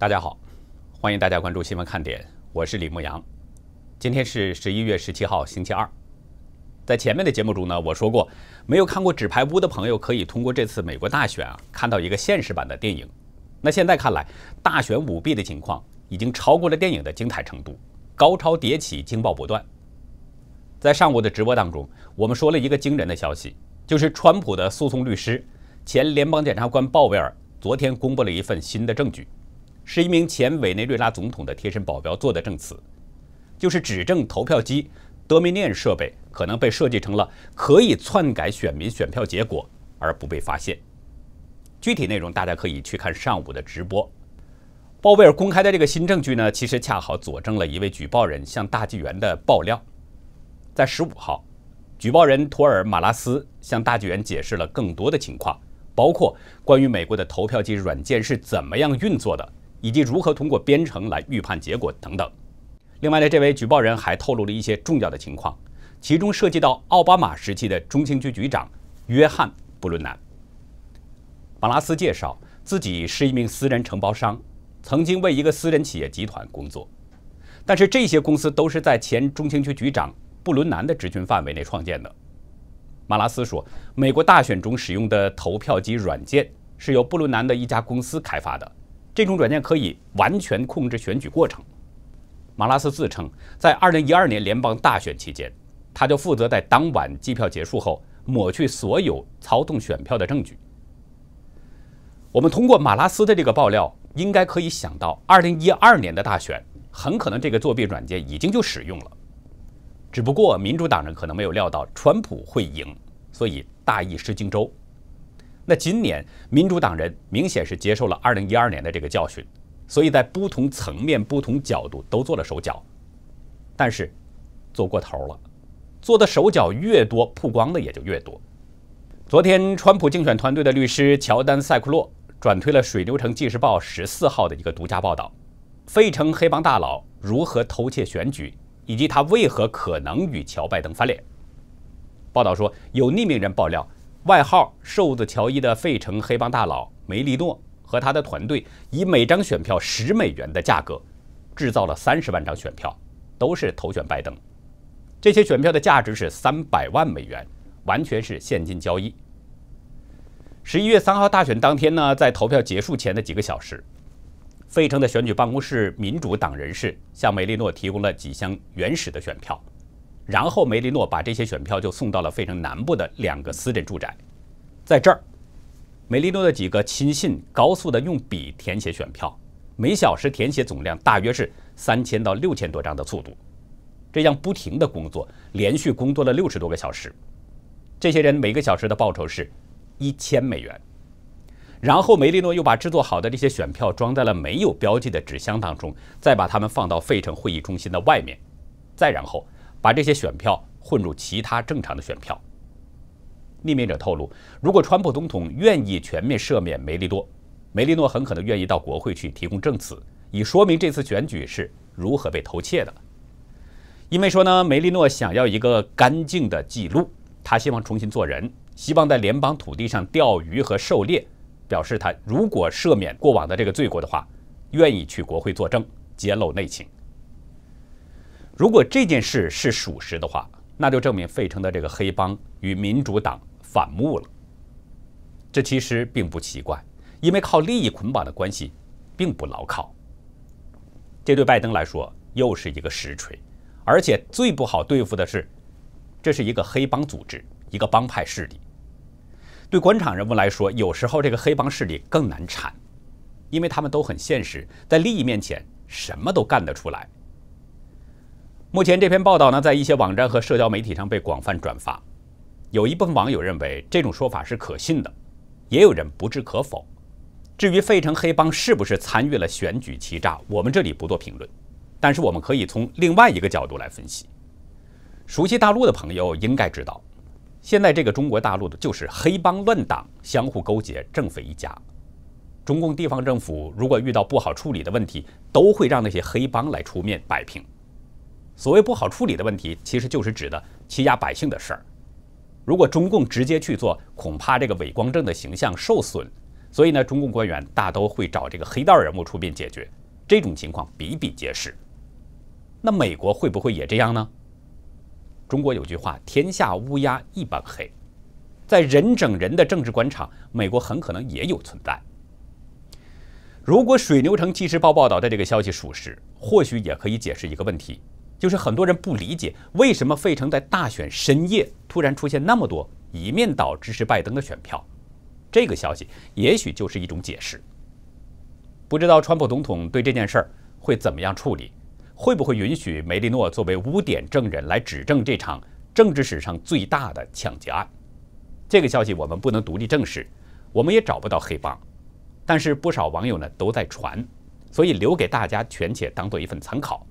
大家好，欢迎大家关注新闻看点，我是李牧阳。今天是十一月十七号，星期二。在前面的节目中呢，我说过，没有看过《纸牌屋》的朋友可以通过这次美国大选啊，看到一个现实版的电影。那现在看来，大选舞弊的情况已经超过了电影的精彩程度，高潮迭起，惊爆不断。在上午的直播当中，我们说了一个惊人的消息，就是川普的诉讼律师、前联邦检察官鲍威尔昨天公布了一份新的证据，是一名前委内瑞拉总统的贴身保镖做的证词，就是指证投票机 Dominion 设备可能被设计成了可以篡改选民选票结果而不被发现。具体内容大家可以去看上午的直播。鲍威尔公开的这个新证据呢，其实恰好佐证了一位举报人向大纪元的爆料。在十五号，举报人托尔马拉斯向大纪元解释了更多的情况，包括关于美国的投票机软件是怎么样运作的，以及如何通过编程来预判结果等等。另外呢，这位举报人还透露了一些重要的情况，其中涉及到奥巴马时期的中情局局长约翰·布伦南。马拉斯介绍自己是一名私人承包商，曾经为一个私人企业集团工作，但是这些公司都是在前中情局局长。布伦南的职权范围内创建的。马拉斯说，美国大选中使用的投票机软件是由布伦南的一家公司开发的，这种软件可以完全控制选举过程。马拉斯自称，在2012年联邦大选期间，他就负责在当晚计票结束后抹去所有操纵选票的证据。我们通过马拉斯的这个爆料，应该可以想到，2012年的大选很可能这个作弊软件已经就使用了。只不过民主党人可能没有料到川普会赢，所以大意失荆州。那今年民主党人明显是接受了2012年的这个教训，所以在不同层面、不同角度都做了手脚，但是做过头了，做的手脚越多，曝光的也就越多。昨天，川普竞选团队的律师乔丹·塞库洛转推了水牛城纪事报十四号的一个独家报道：费城黑帮大佬如何偷窃选举。以及他为何可能与乔拜登翻脸？报道说，有匿名人爆料，外号“瘦子乔伊”的费城黑帮大佬梅利诺和他的团队，以每张选票十美元的价格，制造了三十万张选票，都是投选拜登。这些选票的价值是三百万美元，完全是现金交易。十一月三号大选当天呢，在投票结束前的几个小时。费城的选举办公室民主党人士向梅利诺提供了几箱原始的选票，然后梅利诺把这些选票就送到了费城南部的两个私人住宅。在这儿，梅利诺的几个亲信高速的用笔填写选票，每小时填写总量大约是三千到六千多张的速度。这样不停的工作，连续工作了六十多个小时。这些人每个小时的报酬是一千美元。然后梅利诺又把制作好的这些选票装在了没有标记的纸箱当中，再把它们放到费城会议中心的外面，再然后把这些选票混入其他正常的选票。匿名者透露，如果川普总统愿意全面赦免梅利诺，梅利诺很可能愿意到国会去提供证词，以说明这次选举是如何被偷窃的。因为说呢，梅利诺想要一个干净的记录，他希望重新做人，希望在联邦土地上钓鱼和狩猎。表示他如果赦免过往的这个罪过的话，愿意去国会作证，揭露内情。如果这件事是属实的话，那就证明费城的这个黑帮与民主党反目了。这其实并不奇怪，因为靠利益捆绑的关系并不牢靠。这对拜登来说又是一个实锤，而且最不好对付的是，这是一个黑帮组织，一个帮派势力。对官场人物来说，有时候这个黑帮势力更难缠，因为他们都很现实，在利益面前什么都干得出来。目前这篇报道呢，在一些网站和社交媒体上被广泛转发，有一部分网友认为这种说法是可信的，也有人不置可否。至于费城黑帮是不是参与了选举欺诈，我们这里不做评论，但是我们可以从另外一个角度来分析。熟悉大陆的朋友应该知道。现在这个中国大陆的就是黑帮乱党，相互勾结，政匪一家。中共地方政府如果遇到不好处理的问题，都会让那些黑帮来出面摆平。所谓不好处理的问题，其实就是指的欺压百姓的事儿。如果中共直接去做，恐怕这个伪光正的形象受损，所以呢，中共官员大都会找这个黑道人物出面解决。这种情况比比皆是。那美国会不会也这样呢？中国有句话：“天下乌鸦一般黑。”在人整人的政治官场，美国很可能也有存在。如果水牛城纪事报报道的这个消息属实，或许也可以解释一个问题，就是很多人不理解为什么费城在大选深夜突然出现那么多一面倒支持拜登的选票。这个消息也许就是一种解释。不知道川普总统对这件事儿会怎么样处理？会不会允许梅利诺作为污点证人来指证这场政治史上最大的抢劫案？这个消息我们不能独立证实，我们也找不到黑帮，但是不少网友呢都在传，所以留给大家权且当做一份参考。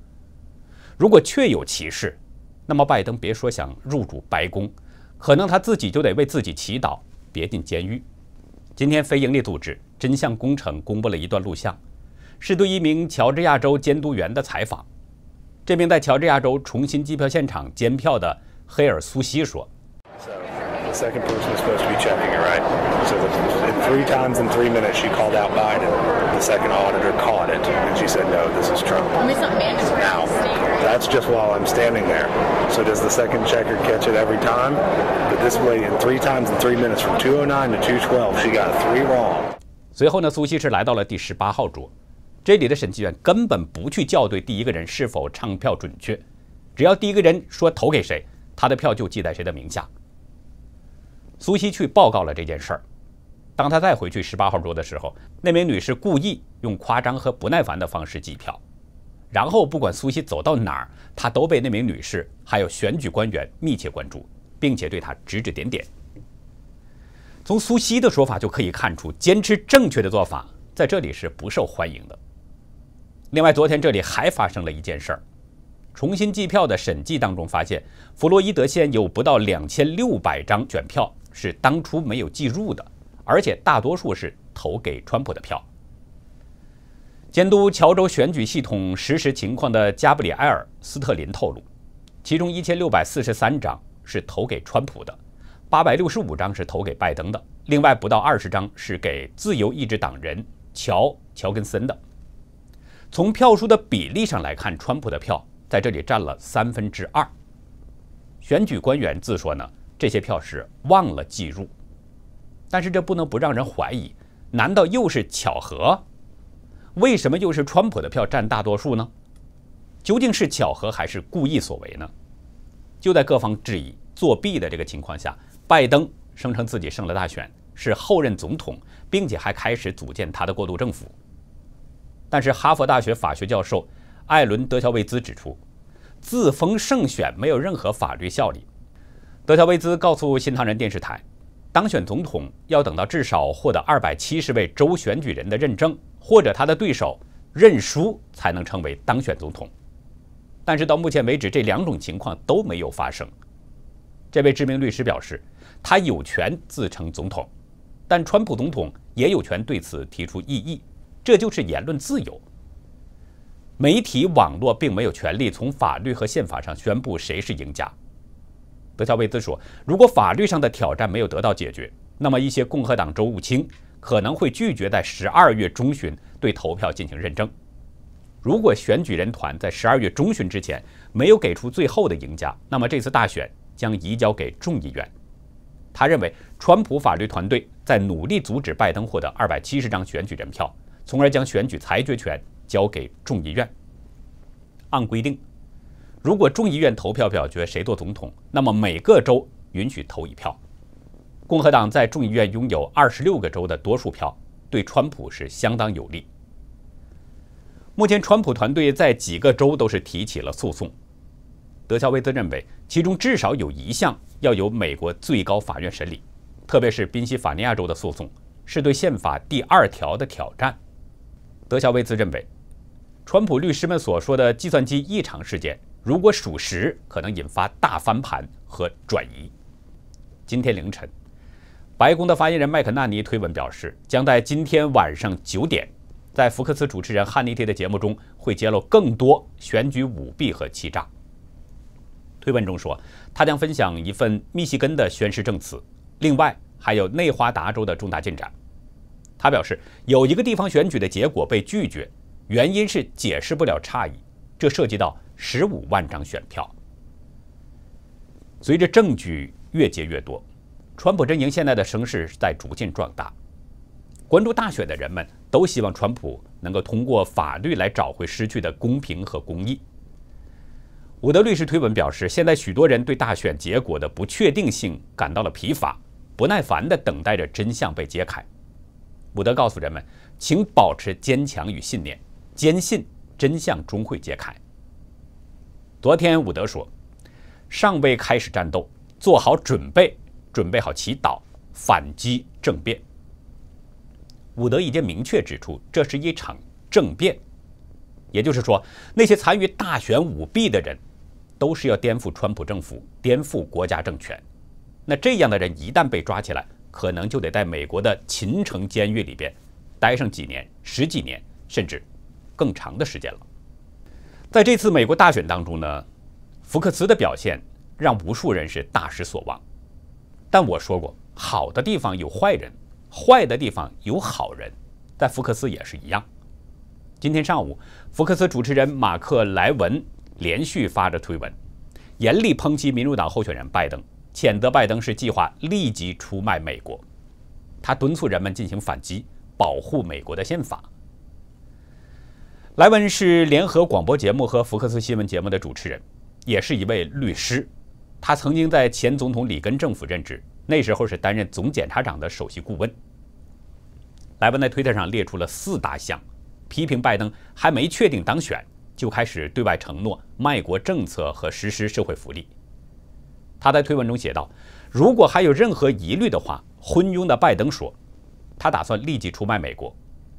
如果确有其事，那么拜登别说想入主白宫，可能他自己就得为自己祈祷，别进监狱。今天非营利组织真相工程公布了一段录像，是对一名乔治亚州监督员的采访。这名在乔治亚州重新机票现场监票的黑尔苏西说。The second person is supposed to be checking it, right? So the, three times in three minutes, she called out Biden. The second auditor caught it, and she said, "No, this is Trump." I mean, it's not mandatory. Now, that's just while I'm standing there. So does the second checker catch it every time? But this way, in three times in three minutes, from 209 to 212, she got three wrong. 随后呢，苏西是来到了第十八号桌，这里的审计员根本不去校对第一个人是否唱票准确，只要第一个人说投给谁，他的票就记在谁的名下。苏西去报告了这件事儿。当他再回去十八号桌的时候，那名女士故意用夸张和不耐烦的方式计票，然后不管苏西走到哪儿，他都被那名女士还有选举官员密切关注，并且对他指指点点。从苏西的说法就可以看出，坚持正确的做法在这里是不受欢迎的。另外，昨天这里还发生了一件事儿。重新计票的审计当中发现，弗洛伊德县有不到两千六百张选票是当初没有计入的，而且大多数是投给川普的票。监督乔州选举系统实时情况的加布里埃尔·斯特林透露，其中一千六百四十三张是投给川普的，八百六十五张是投给拜登的，另外不到二十张是给自由意志党人乔·乔根森的。从票数的比例上来看，川普的票。在这里占了三分之二。选举官员自说呢，这些票是忘了计入，但是这不能不让人怀疑，难道又是巧合？为什么又是川普的票占大多数呢？究竟是巧合还是故意所为呢？就在各方质疑作弊的这个情况下，拜登声称自己胜了大选，是后任总统，并且还开始组建他的过渡政府。但是哈佛大学法学教授。艾伦·德乔维兹指出，自封胜选没有任何法律效力。德乔维兹告诉新唐人电视台，当选总统要等到至少获得二百七十位州选举人的认证，或者他的对手认输，才能成为当选总统。但是到目前为止，这两种情况都没有发生。这位知名律师表示，他有权自称总统，但川普总统也有权对此提出异议，这就是言论自由。媒体网络并没有权利从法律和宪法上宣布谁是赢家。德乔维兹说：“如果法律上的挑战没有得到解决，那么一些共和党州务卿可能会拒绝在十二月中旬对投票进行认证。如果选举人团在十二月中旬之前没有给出最后的赢家，那么这次大选将移交给众议院。”他认为，川普法律团队在努力阻止拜登获得二百七十张选举人票，从而将选举裁决权。交给众议院。按规定，如果众议院投票表决谁做总统，那么每个州允许投一票。共和党在众议院拥有二十六个州的多数票，对川普是相当有利。目前，川普团队在几个州都是提起了诉讼。德乔维兹认为，其中至少有一项要由美国最高法院审理，特别是宾夕法尼亚州的诉讼，是对宪法第二条的挑战。德乔维兹认为。川普律师们所说的计算机异常事件，如果属实，可能引发大翻盘和转移。今天凌晨，白宫的发言人麦肯纳尼推文表示，将在今天晚上九点，在福克斯主持人汉尼迪的节目中会揭露更多选举舞弊和欺诈。推文中说，他将分享一份密西根的宣誓证词，另外还有内华达州的重大进展。他表示，有一个地方选举的结果被拒绝，原因是解释不了差异，这涉及到十五万张选票。随着证据越揭越多，川普阵营现在的声势在逐渐壮大。关注大选的人们都希望川普能够通过法律来找回失去的公平和公义。伍德律师推文表示，现在许多人对大选结果的不确定性感到了疲乏，不耐烦地等待着真相被揭开。伍德告诉人们，请保持坚强与信念，坚信真相终会揭开。昨天，伍德说，尚未开始战斗，做好准备，准备好祈祷，反击政变。伍德已经明确指出，这是一场政变，也就是说，那些参与大选舞弊的人，都是要颠覆川普政府、颠覆国家政权。那这样的人一旦被抓起来，可能就得在美国的秦城监狱里边待上几年、十几年，甚至更长的时间了。在这次美国大选当中呢，福克斯的表现让无数人是大失所望。但我说过，好的地方有坏人。坏的地方有好人，在福克斯也是一样。今天上午，福克斯主持人马克莱文连续发着推文，严厉抨击民主党候选人拜登，谴责拜登是计划立即出卖美国。他敦促人们进行反击，保护美国的宪法。莱文是联合广播节目和福克斯新闻节目的主持人，也是一位律师。他曾经在前总统里根政府任职。那时候是担任总检察长的首席顾问。莱文在推特上列出了四大项，批评拜登还没确定当选就开始对外承诺卖国政策和实施社会福利。他在推文中写道：“如果还有任何疑虑的话，昏庸的拜登说，他打算立即出卖美国，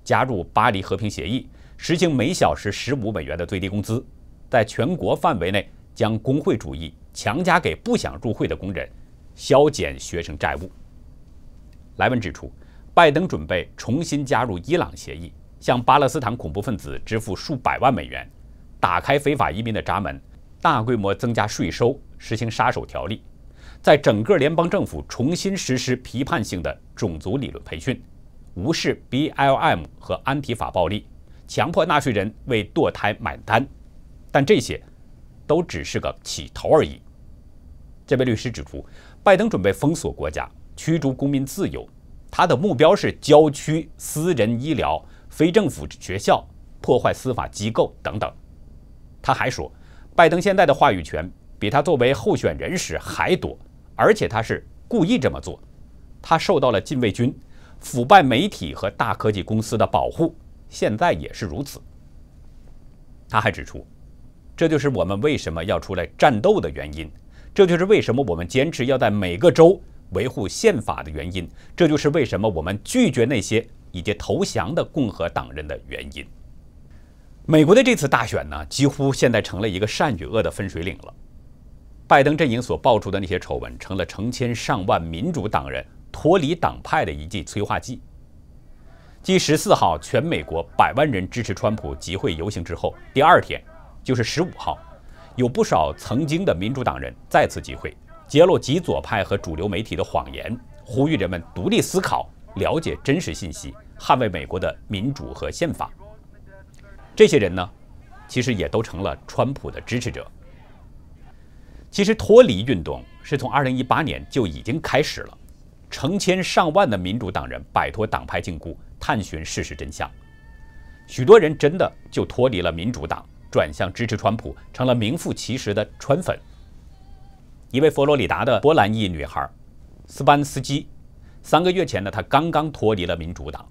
加入巴黎和平协议，实行每小时十五美元的最低工资，在全国范围内将工会主义强加给不想入会的工人。”削减学生债务。莱文指出，拜登准备重新加入伊朗协议，向巴勒斯坦恐怖分子支付数百万美元，打开非法移民的闸门，大规模增加税收，实行杀手条例，在整个联邦政府重新实施批判性的种族理论培训，无视 BLM 和安提法暴力，强迫纳税人为堕胎买单。但这些都只是个起头而已。这位律师指出。拜登准备封锁国家，驱逐公民自由，他的目标是郊区、私人医疗、非政府学校，破坏司法机构等等。他还说，拜登现在的话语权比他作为候选人时还多，而且他是故意这么做。他受到了禁卫军、腐败媒体和大科技公司的保护，现在也是如此。他还指出，这就是我们为什么要出来战斗的原因。这就是为什么我们坚持要在每个州维护宪法的原因。这就是为什么我们拒绝那些已经投降的共和党人的原因。美国的这次大选呢，几乎现在成了一个善与恶的分水岭了。拜登阵营所爆出的那些丑闻，成了成千上万民主党人脱离党派的一剂催化剂。继十四号全美国百万人支持川普集会游行之后，第二天就是十五号。有不少曾经的民主党人再次集会，揭露极左派和主流媒体的谎言，呼吁人们独立思考，了解真实信息，捍卫美国的民主和宪法。这些人呢，其实也都成了川普的支持者。其实脱离运动是从2018年就已经开始了，成千上万的民主党人摆脱党派禁锢，探寻事实真相，许多人真的就脱离了民主党。转向支持川普，成了名副其实的川粉。一位佛罗里达的波兰裔女孩斯班斯基，三个月前呢，她刚刚脱离了民主党。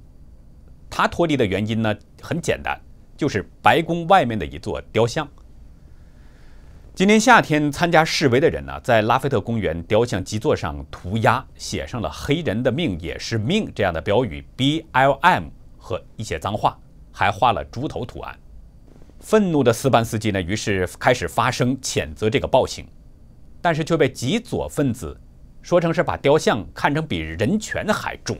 她脱离的原因呢，很简单，就是白宫外面的一座雕像。今年夏天，参加示威的人呢，在拉菲特公园雕像基座上涂鸦，写上了“黑人的命也是命”这样的标语，BLM 和一些脏话，还画了猪头图案。愤怒的斯班斯基呢，于是开始发声谴责这个暴行，但是却被极左分子说成是把雕像看成比人权还重，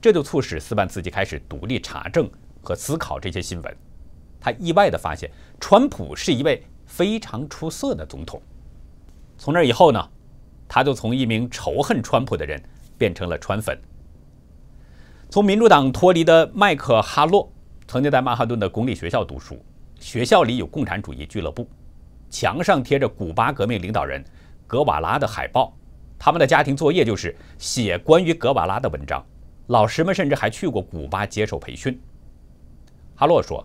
这就促使斯班斯基开始独立查证和思考这些新闻。他意外地发现，川普是一位非常出色的总统。从那以后呢，他就从一名仇恨川普的人变成了川粉。从民主党脱离的麦克哈洛曾经在曼哈顿的公立学校读书，学校里有共产主义俱乐部，墙上贴着古巴革命领导人格瓦拉的海报。他们的家庭作业就是写关于格瓦拉的文章。老师们甚至还去过古巴接受培训。哈洛说，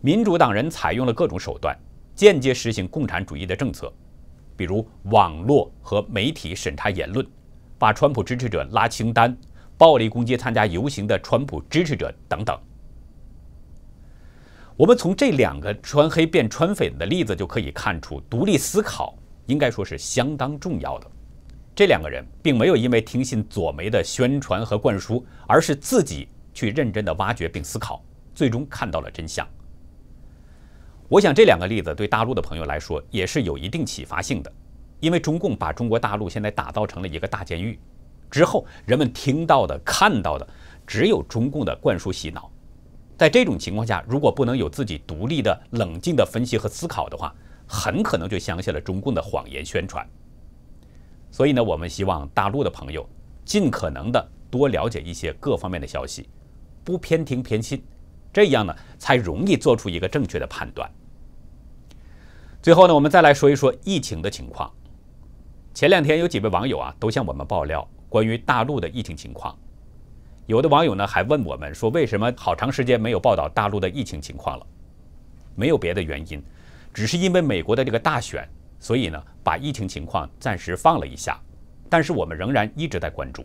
民主党人采用了各种手段，间接实行共产主义的政策，比如网络和媒体审查言论，把川普支持者拉清单。暴力攻击参加游行的川普支持者等等。我们从这两个穿黑变穿粉的例子就可以看出，独立思考应该说是相当重要的。这两个人并没有因为听信左媒的宣传和灌输，而是自己去认真的挖掘并思考，最终看到了真相。我想这两个例子对大陆的朋友来说也是有一定启发性的，因为中共把中国大陆现在打造成了一个大监狱。之后，人们听到的、看到的，只有中共的灌输洗脑。在这种情况下，如果不能有自己独立的、冷静的分析和思考的话，很可能就相信了中共的谎言宣传。所以呢，我们希望大陆的朋友尽可能的多了解一些各方面的消息，不偏听偏信，这样呢，才容易做出一个正确的判断。最后呢，我们再来说一说疫情的情况。前两天有几位网友啊，都向我们爆料。关于大陆的疫情情况，有的网友呢还问我们说，为什么好长时间没有报道大陆的疫情情况了？没有别的原因，只是因为美国的这个大选，所以呢把疫情情况暂时放了一下。但是我们仍然一直在关注。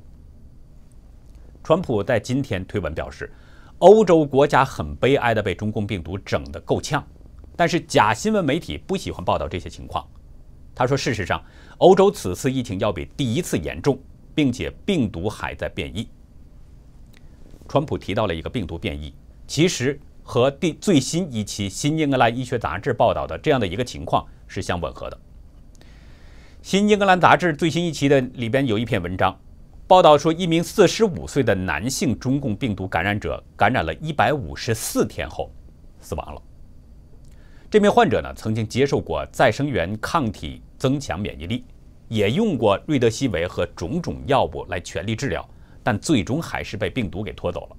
川普在今天推文表示，欧洲国家很悲哀的被中共病毒整得够呛，但是假新闻媒体不喜欢报道这些情况。他说，事实上，欧洲此次疫情要比第一次严重。并且病毒还在变异。川普提到了一个病毒变异，其实和第最新一期《新英格兰医学杂志》报道的这样的一个情况是相吻合的。《新英格兰杂志》最新一期的里边有一篇文章，报道说一名四十五岁的男性中共病毒感染者感染了一百五十四天后死亡了。这名患者呢，曾经接受过再生元抗体增强免疫力。也用过瑞德西韦和种种药物来全力治疗，但最终还是被病毒给拖走了。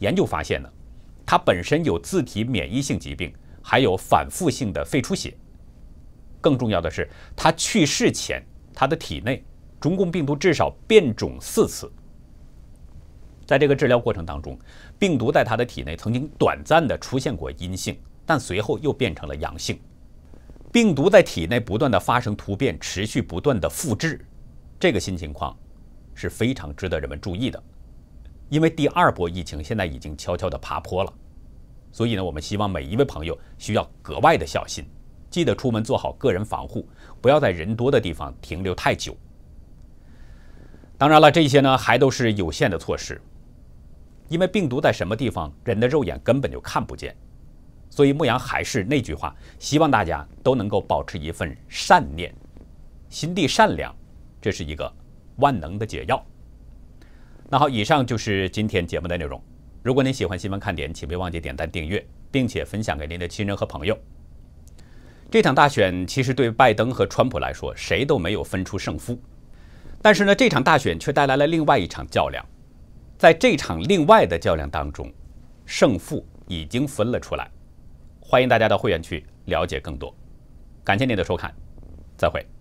研究发现呢，他本身有自体免疫性疾病，还有反复性的肺出血。更重要的是，他去世前，他的体内中共病毒至少变种四次。在这个治疗过程当中，病毒在他的体内曾经短暂的出现过阴性，但随后又变成了阳性。病毒在体内不断的发生突变，持续不断的复制，这个新情况是非常值得人们注意的。因为第二波疫情现在已经悄悄的爬坡了，所以呢，我们希望每一位朋友需要格外的小心，记得出门做好个人防护，不要在人多的地方停留太久。当然了，这些呢还都是有限的措施，因为病毒在什么地方，人的肉眼根本就看不见。所以牧羊还是那句话，希望大家都能够保持一份善念，心地善良，这是一个万能的解药。那好，以上就是今天节目的内容。如果您喜欢新闻看点，请别忘记点赞、订阅，并且分享给您的亲人和朋友。这场大选其实对拜登和川普来说，谁都没有分出胜负。但是呢，这场大选却带来了另外一场较量。在这场另外的较量当中，胜负已经分了出来。欢迎大家到会员区了解更多，感谢您的收看，再会。